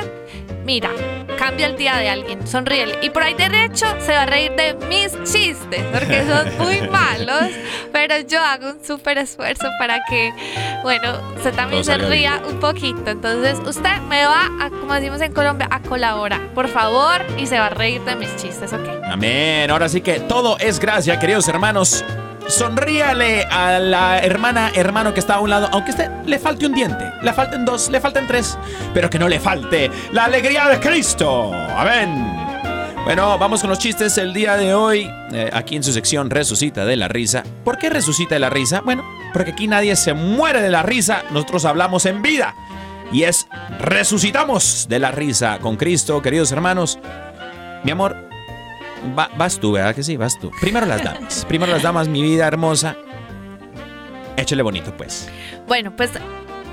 mira, cambia el día de alguien, sonríele. Y por ahí derecho se va a reír de mis chistes, porque son muy malos, pero yo hago un súper esfuerzo para que, bueno, usted también se ría un poquito. Entonces usted me va, a, como decimos en Colombia, a colaborar, por favor, y se va a reír de mis chistes, ¿ok? Amén. Ahora sí que todo es gracia, queridos hermanos. Sonríale a la hermana, hermano que está a un lado, aunque esté, le falte un diente, le falten dos, le falten tres, pero que no le falte la alegría de Cristo. Amén. Bueno, vamos con los chistes el día de hoy, eh, aquí en su sección Resucita de la Risa. ¿Por qué resucita de la risa? Bueno, porque aquí nadie se muere de la risa, nosotros hablamos en vida. Y es resucitamos de la risa con Cristo, queridos hermanos. Mi amor, va- vas tú, ¿verdad que sí? Vas tú. Primero las damas. Primero las damas, mi vida hermosa. Échale bonito, pues. Bueno, pues,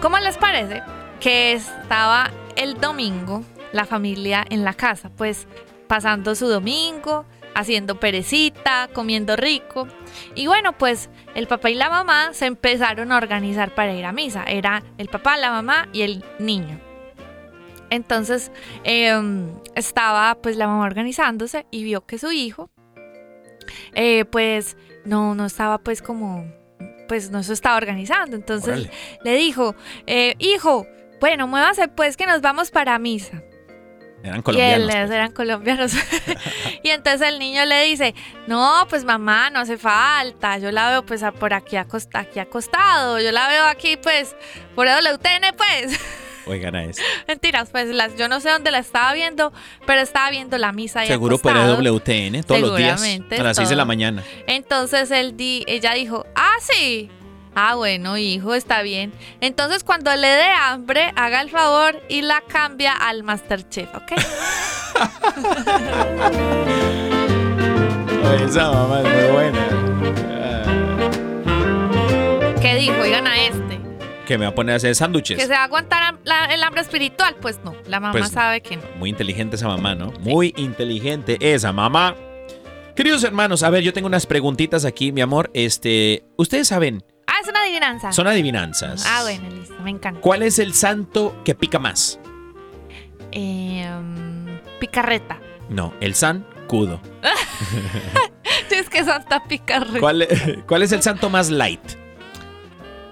¿cómo les parece que estaba el domingo la familia en la casa? Pues pasando su domingo, haciendo perecita, comiendo rico. Y bueno, pues el papá y la mamá se empezaron a organizar para ir a misa. Era el papá, la mamá y el niño. Entonces em, estaba pues la mamá organizándose y vio que su hijo eh, pues no, no estaba pues como pues no se estaba organizando. Entonces le dijo, eh, hijo, bueno, muévase pues que nos vamos para misa. Eran y colombianos. él, pues. eran colombianos. y entonces el niño le dice, no, pues mamá, no hace falta. Yo la veo pues por aquí, acosta- aquí acostado. Yo la veo aquí pues por WTN pues. Oigan a eso. Mentiras, pues las, yo no sé dónde la estaba viendo, pero estaba viendo la misa ahí Seguro por acostado. WTN todos los días a las 6 de la mañana. Entonces él di, ella dijo, ah, sí. Ah, bueno, hijo, está bien. Entonces cuando le dé hambre, haga el favor y la cambia al Masterchef, ¿ok? Esa mamá es muy buena. ¿Qué dijo? Oigan a este. Que me va a poner a hacer sándwiches. ¿Que se va a aguantar la- el hambre espiritual? Pues no, la mamá Pues sabe que no. Muy inteligente esa mamá, ¿no? Muy inteligente esa mamá. Queridos hermanos, a ver, yo tengo unas preguntitas aquí, mi amor. Este, ustedes saben, Ah, es una adivinanza. son adivinanzas. Ah, bueno, listo, me encanta. ¿Cuál es el santo que pica más? Eh, mm, picarreta. No, el San Cudo. Es que Santa picarreta. ¿Cuál, cuál es el santo más light?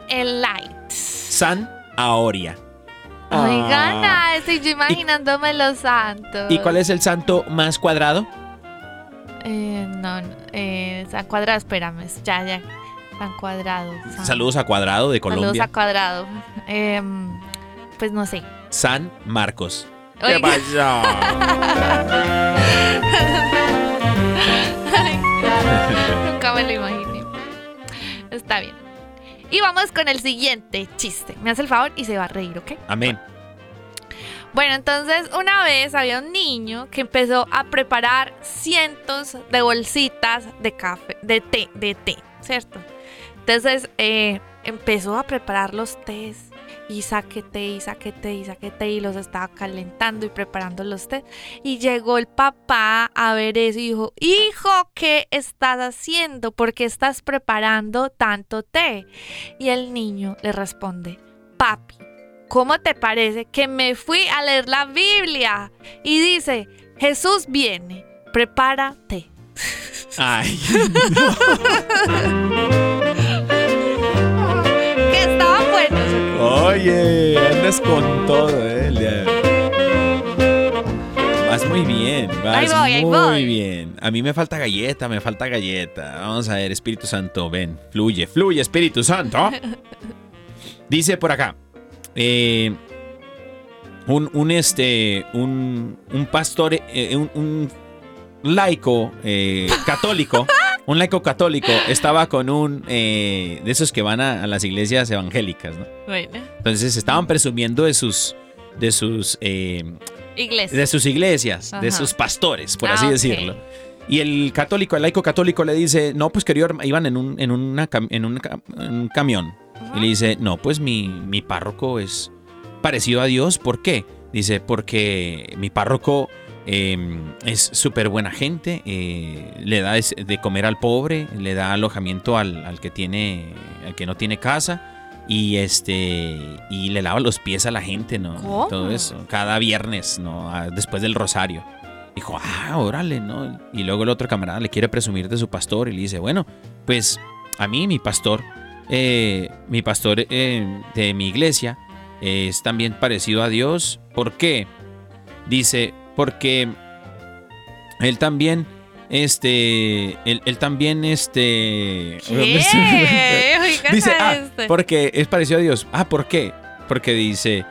El light. San Aoria. Ay, Ah. gana, estoy yo imaginándome los santos. ¿Y cuál es el santo más cuadrado? Eh, no, no, eh, San Cuadrado, espérame, ya, ya. San Cuadrado. San- Saludos a Cuadrado de Saludos Colombia. a Cuadrado. Em, pues no sé. San Marcos. ¿Qué Oiga. pasó? Ay, Nunca me lo imaginé. Está bien. Y vamos con el siguiente chiste. Me hace el favor y se va a reír, ¿ok? Amén. Bueno, entonces una vez había un niño que empezó a preparar cientos de bolsitas de café, de té, de té, ¿cierto? Entonces eh, empezó a preparar los tés y saque té y saque té y saque té y los estaba calentando y preparando los tés. Y llegó el papá a ver eso y dijo, hijo, ¿qué estás haciendo? ¿Por qué estás preparando tanto té? Y el niño le responde, papi. ¿Cómo te parece que me fui a leer la Biblia? Y dice, Jesús viene, prepárate. Ay. Buenos. Oye, andas con todo, eh. Vas muy bien, vas Ahí voy, ahí muy voy. bien. A mí me falta galleta, me falta galleta. Vamos a ver, Espíritu Santo, ven, fluye, fluye, Espíritu Santo. Dice por acá, eh, un, un, este, un, un pastor, eh, un, un laico eh, católico, un laico católico estaba con un eh, de esos que van a, a las iglesias evangélicas, ¿no? Bueno, Entonces estaban presumiendo de sus, de sus, eh, iglesia. de sus iglesias, de sus pastores, por Ah, así decirlo. Y el católico, el laico católico le dice, no, pues querido, herma-", iban en un, en una cam- en un, cam- en un camión. Y le dice, no, pues mi, mi párroco es parecido a Dios. ¿Por qué? Dice, porque mi párroco eh, es súper buena gente, eh, le da de comer al pobre, le da alojamiento al, al que tiene, al que no tiene casa. Y este y le lava los pies a la gente, ¿no? ¿Cómo? Todo eso. Cada viernes, ¿no? Ah, Después del rosario. Dijo, ah, órale, ¿no? Y luego el otro camarada le quiere presumir de su pastor y le dice, bueno, pues a mí, mi pastor, eh, mi pastor eh, de mi iglesia es también parecido a Dios. ¿Por qué? Dice, porque él también, este, él, él también, este... Dice, ah, este. porque es parecido a Dios. Ah, ¿por qué? Porque dice,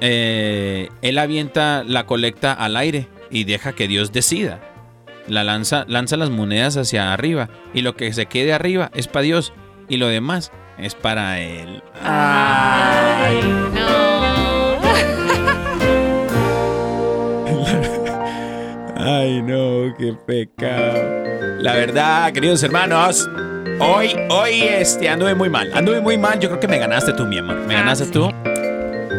eh, él avienta la colecta al aire y deja que Dios decida. La lanza, lanza las monedas hacia arriba y lo que se quede arriba es para Dios y lo demás es para él. Ay, no. Ay, no, qué pecado. La verdad, queridos hermanos, hoy, hoy este, anduve muy mal. Anduve muy mal. Yo creo que me ganaste tú, mi amor. Me Ah, ganaste tú.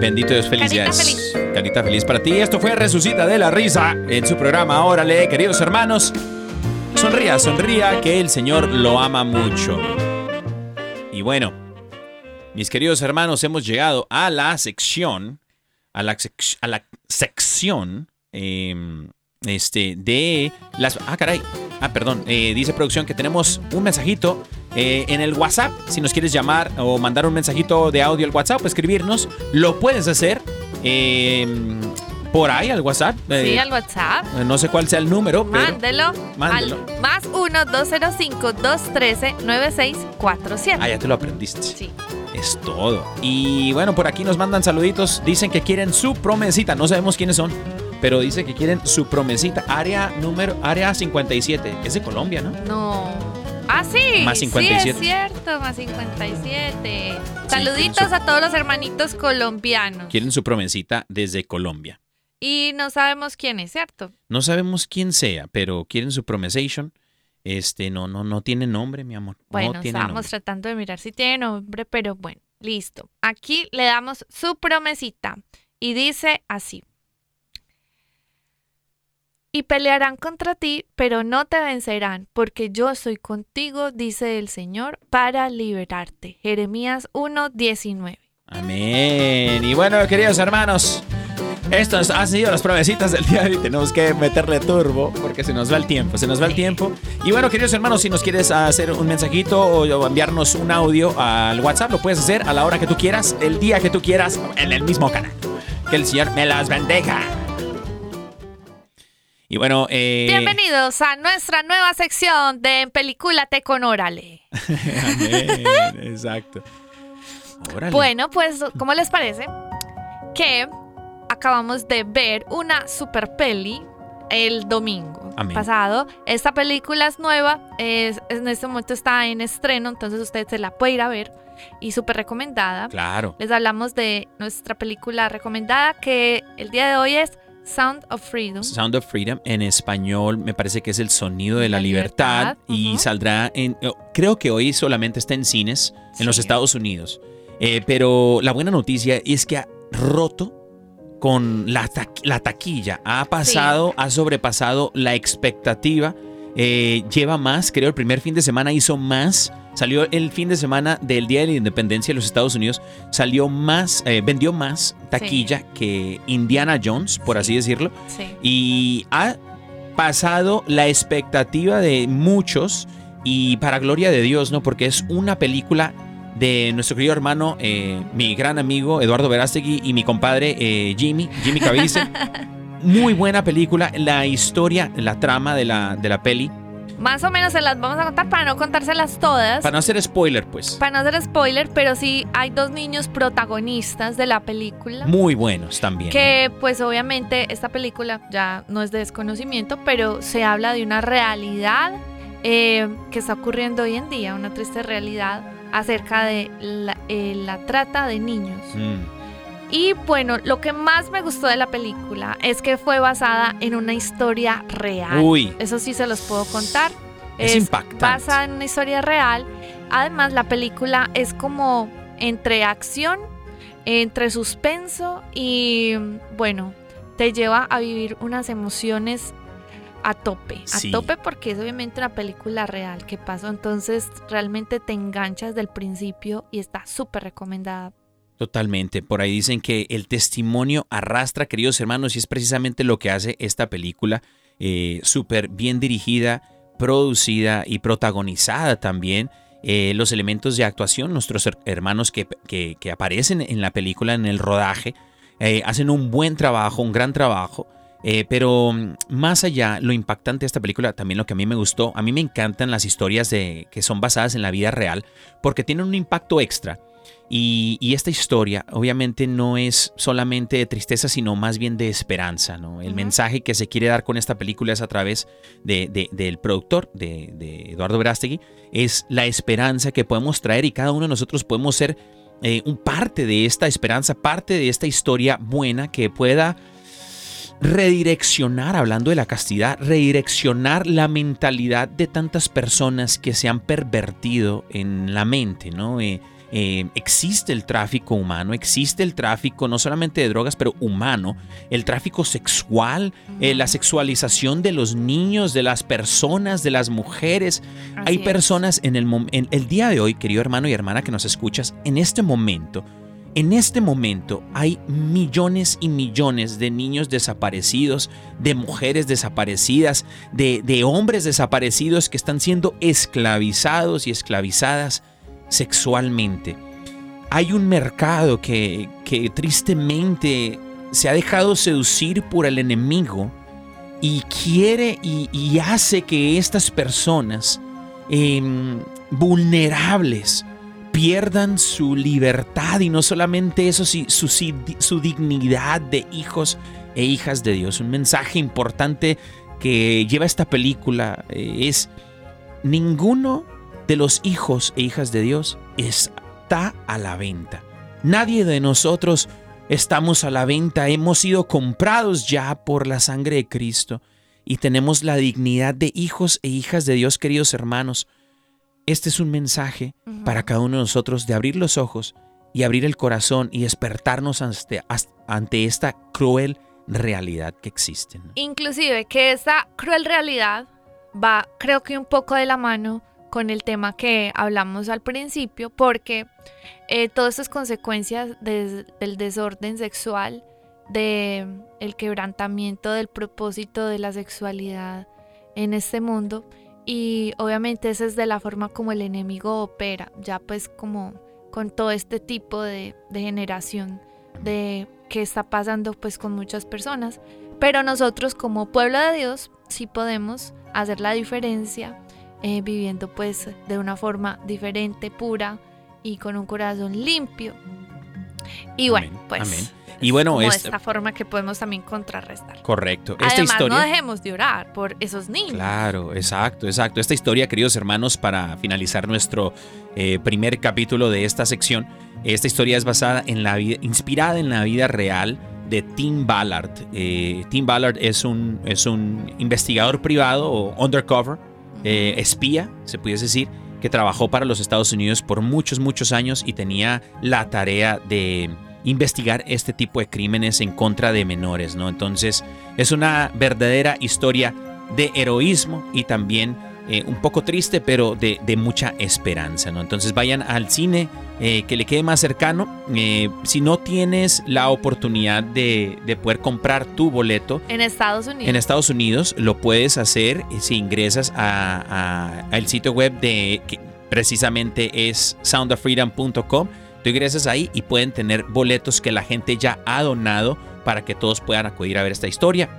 Bendito Dios, felicidades. feliz. Carita feliz para ti. Esto fue Resucita de la Risa en su programa. Órale, queridos hermanos. Sonría, sonría, que el Señor lo ama mucho. Y bueno, mis queridos hermanos, hemos llegado a la sección, a la, sec- a la sección em, este, de las... Ah, caray. Ah, perdón. eh, dice producción que tenemos un mensajito eh, en el WhatsApp. Si nos quieres llamar o mandar un mensajito de audio al WhatsApp, escribirnos, lo puedes hacer em, por ahí al WhatsApp. Sí, Eh, al WhatsApp. No sé cuál sea el número, pero... Mándelo, Mándelo. al más 1-205-213-9647. Ah, ya te lo aprendiste. Sí. Es todo. Y bueno, por aquí nos mandan saluditos. Dicen que quieren su promesita. No sabemos quiénes son, pero dicen que quieren su promesita. Área número, área 57. Es de Colombia, ¿no? No. Ah, sí. Más Sí, 57. es cierto, más 57. quieren Saluditos su- a todos los hermanitos colombianos. Quieren su promesita desde Colombia. Y no sabemos quién es, ¿cierto? No sabemos quién sea, pero quieren su promesation. Este, no, no, no tiene nombre, mi amor. Bueno, no tiene estábamos nombre. tratando de mirar si tiene nombre, pero bueno, listo. Aquí le damos su promesita y dice así. Y pelearán contra ti, pero no te vencerán, porque yo soy contigo, dice el Señor, para liberarte. Jeremías 1:19. Amén. Y bueno, queridos hermanos, estas han sido las promesitas del día de hoy. Tenemos que meterle turbo porque se nos va el tiempo, se nos va el tiempo. Y bueno, queridos hermanos, si nos quieres hacer un mensajito o enviarnos un audio al WhatsApp, lo puedes hacer a la hora que tú quieras, el día que tú quieras, en el mismo canal. Que el Señor me las bendiga. Y bueno, eh, Bienvenidos a nuestra nueva sección de Películate con Órale. Amén, exacto. Órale. Bueno, pues, ¿cómo les parece? Que acabamos de ver una super peli el domingo Amén. pasado. Esta película es nueva, es- en este momento está en estreno, entonces usted se la puede ir a ver y súper recomendada. Claro. Les hablamos de nuestra película recomendada que el día de hoy es Sound of Freedom. Sound of Freedom en español me parece que es el sonido de la, La libertad, libertad, y ujú. saldrá en eh, creo que hoy solamente está en cines en los Sí. Estados Unidos Eh, pero la buena noticia es que ha roto con la, taqu- la taquilla. Ha pasado ha sobrepasado la expectativa Eh, lleva más creo el primer fin de semana hizo más salió el fin de semana del día de la independencia de los Estados Unidos salió más eh, vendió más taquilla que Indiana Jones por así decirlo y ha pasado la expectativa de muchos y para gloria de Dios, ¿no? Porque es una película de nuestro querido hermano, eh, mi gran amigo Eduardo Verástegui y mi compadre eh, Jimmy, Jimmy Caviezel. Muy buena película. La historia, la trama de la, de la peli. Más o menos se las vamos a contar para no contárselas todas. Para no hacer spoiler, pues. Para no hacer spoiler, pero sí hay dos niños protagonistas de la película. Muy buenos también. Que pues obviamente esta película ya no es de desconocimiento, pero se habla de una realidad eh, que está ocurriendo hoy en día, una triste realidad acerca de la, eh, la trata de niños. Mm, Y bueno, lo que más me gustó de la película es que fue basada en una historia real. Uy. Eso sí se los puedo contar. Es impactante. Basada en una historia real. Además, la película es como entre acción, entre suspenso y bueno, te lleva a vivir unas emociones a tope. A Sí. tope porque es obviamente una película real que pasó. Entonces, realmente te enganchas del principio y está súper recomendada. Totalmente. Por ahí dicen que el testimonio arrastra, queridos hermanos, y es precisamente lo que hace esta película. eh, Súper bien dirigida, producida y protagonizada también. Eh, los elementos de actuación, nuestros her- hermanos que, que- que aparecen en la película, en el rodaje, eh, hacen un buen trabajo, un gran trabajo. Eh, pero mm, más allá, lo impactante de esta película, también lo que a mí me gustó, a mí me encantan las historias de, que son basadas en la vida real, porque tienen un impacto extra. Y, y esta historia obviamente no es solamente de tristeza, sino más bien de esperanza. ¿no? El Ujú. mensaje que se quiere dar con esta película es a través de- de- del productor, de, de Eduardo Verástegui, es la esperanza que podemos traer y cada uno de nosotros podemos ser eh, un parte de esta esperanza, parte de esta historia buena que pueda redireccionar, hablando de la castidad, redireccionar la mentalidad de tantas personas que se han pervertido en la mente, ¿no? Eh, eh, existe el tráfico humano, existe el tráfico no solamente de drogas, pero humano, el tráfico sexual, eh, la sexualización de los niños, de las personas, de las mujeres. Así Hay personas en el, mom- en el día de hoy, querido hermano y hermana que nos escuchas, en este momento, en este momento hay millones y millones de niños desaparecidos, de mujeres desaparecidas, de, hombres desaparecidos que están siendo esclavizados y esclavizadas sexualmente. Hay un mercado que, tristemente se ha dejado seducir por el enemigo y quiere y, y hace que estas personas em, vulnerables pierdan su libertad y no solamente eso, si- su, su dignidad de hijos e hijas de Dios. Un mensaje importante que lleva esta película eh, es ninguno de los hijos e hijas de Dios está a la venta. Nadie de nosotros estamos a la venta, hemos sido comprados ya por la sangre de Cristo y tenemos la dignidad de hijos e hijas de Dios, queridos hermanos. Este es un mensaje para cada uno de nosotros de abrir los ojos y abrir el corazón y despertarnos ante, ante esta cruel realidad que existe. ¿no? Inclusive que esa cruel realidad va, creo que un poco de la mano con el tema que hablamos al principio, porque eh, todas estas consecuencias del desorden sexual, de el quebrantamiento del propósito de la sexualidad en este mundo, y obviamente esa es de la forma como el enemigo opera, ya pues como con todo este tipo de, de generación de que está pasando pues con muchas personas. Pero nosotros como pueblo de Dios sí podemos hacer la diferencia eh, viviendo pues de una forma diferente, pura y con un corazón limpio. Y bueno, Amén, pues amén. es Y bueno, como este- esta forma que podemos también contrarrestar. Correcto. Esta Además, historia. no dejemos de orar por esos niños. Claro, exacto, exacto. Esta historia, queridos hermanos, para finalizar nuestro eh, primer capítulo de esta sección, esta historia es basada en la vida, inspirada en la vida real de Tim Ballard. Eh, Tim Ballard es un, es un investigador privado o undercover, eh, espía, se pudiese decir, que trabajó para los Estados Unidos por muchos, muchos años y tenía la tarea de investigar este tipo de crímenes en contra de menores, ¿no? Entonces, es una verdadera historia de heroísmo y también eh, un poco triste, pero de, de mucha esperanza, ¿no? Entonces vayan al cine eh, que le quede más cercano. Eh, si no tienes la oportunidad de, de poder comprar tu boleto, En Estados Unidos. en Estados Unidos lo puedes hacer si ingresas a, a- al sitio web de que precisamente es soundoffreedom.com Tú ingresas ahí y pueden tener boletos que la gente ya ha donado para que todos puedan acudir a ver esta historia.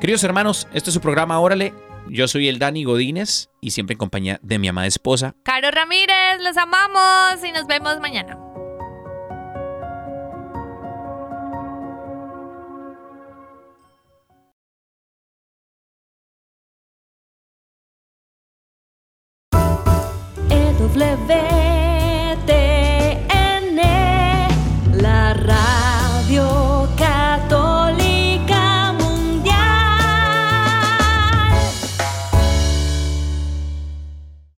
Queridos hermanos, este es su programa Órale. Yo soy el Dani Godínez y siempre en compañía de mi amada esposa. Caro Ramírez, los amamos y nos vemos mañana. EW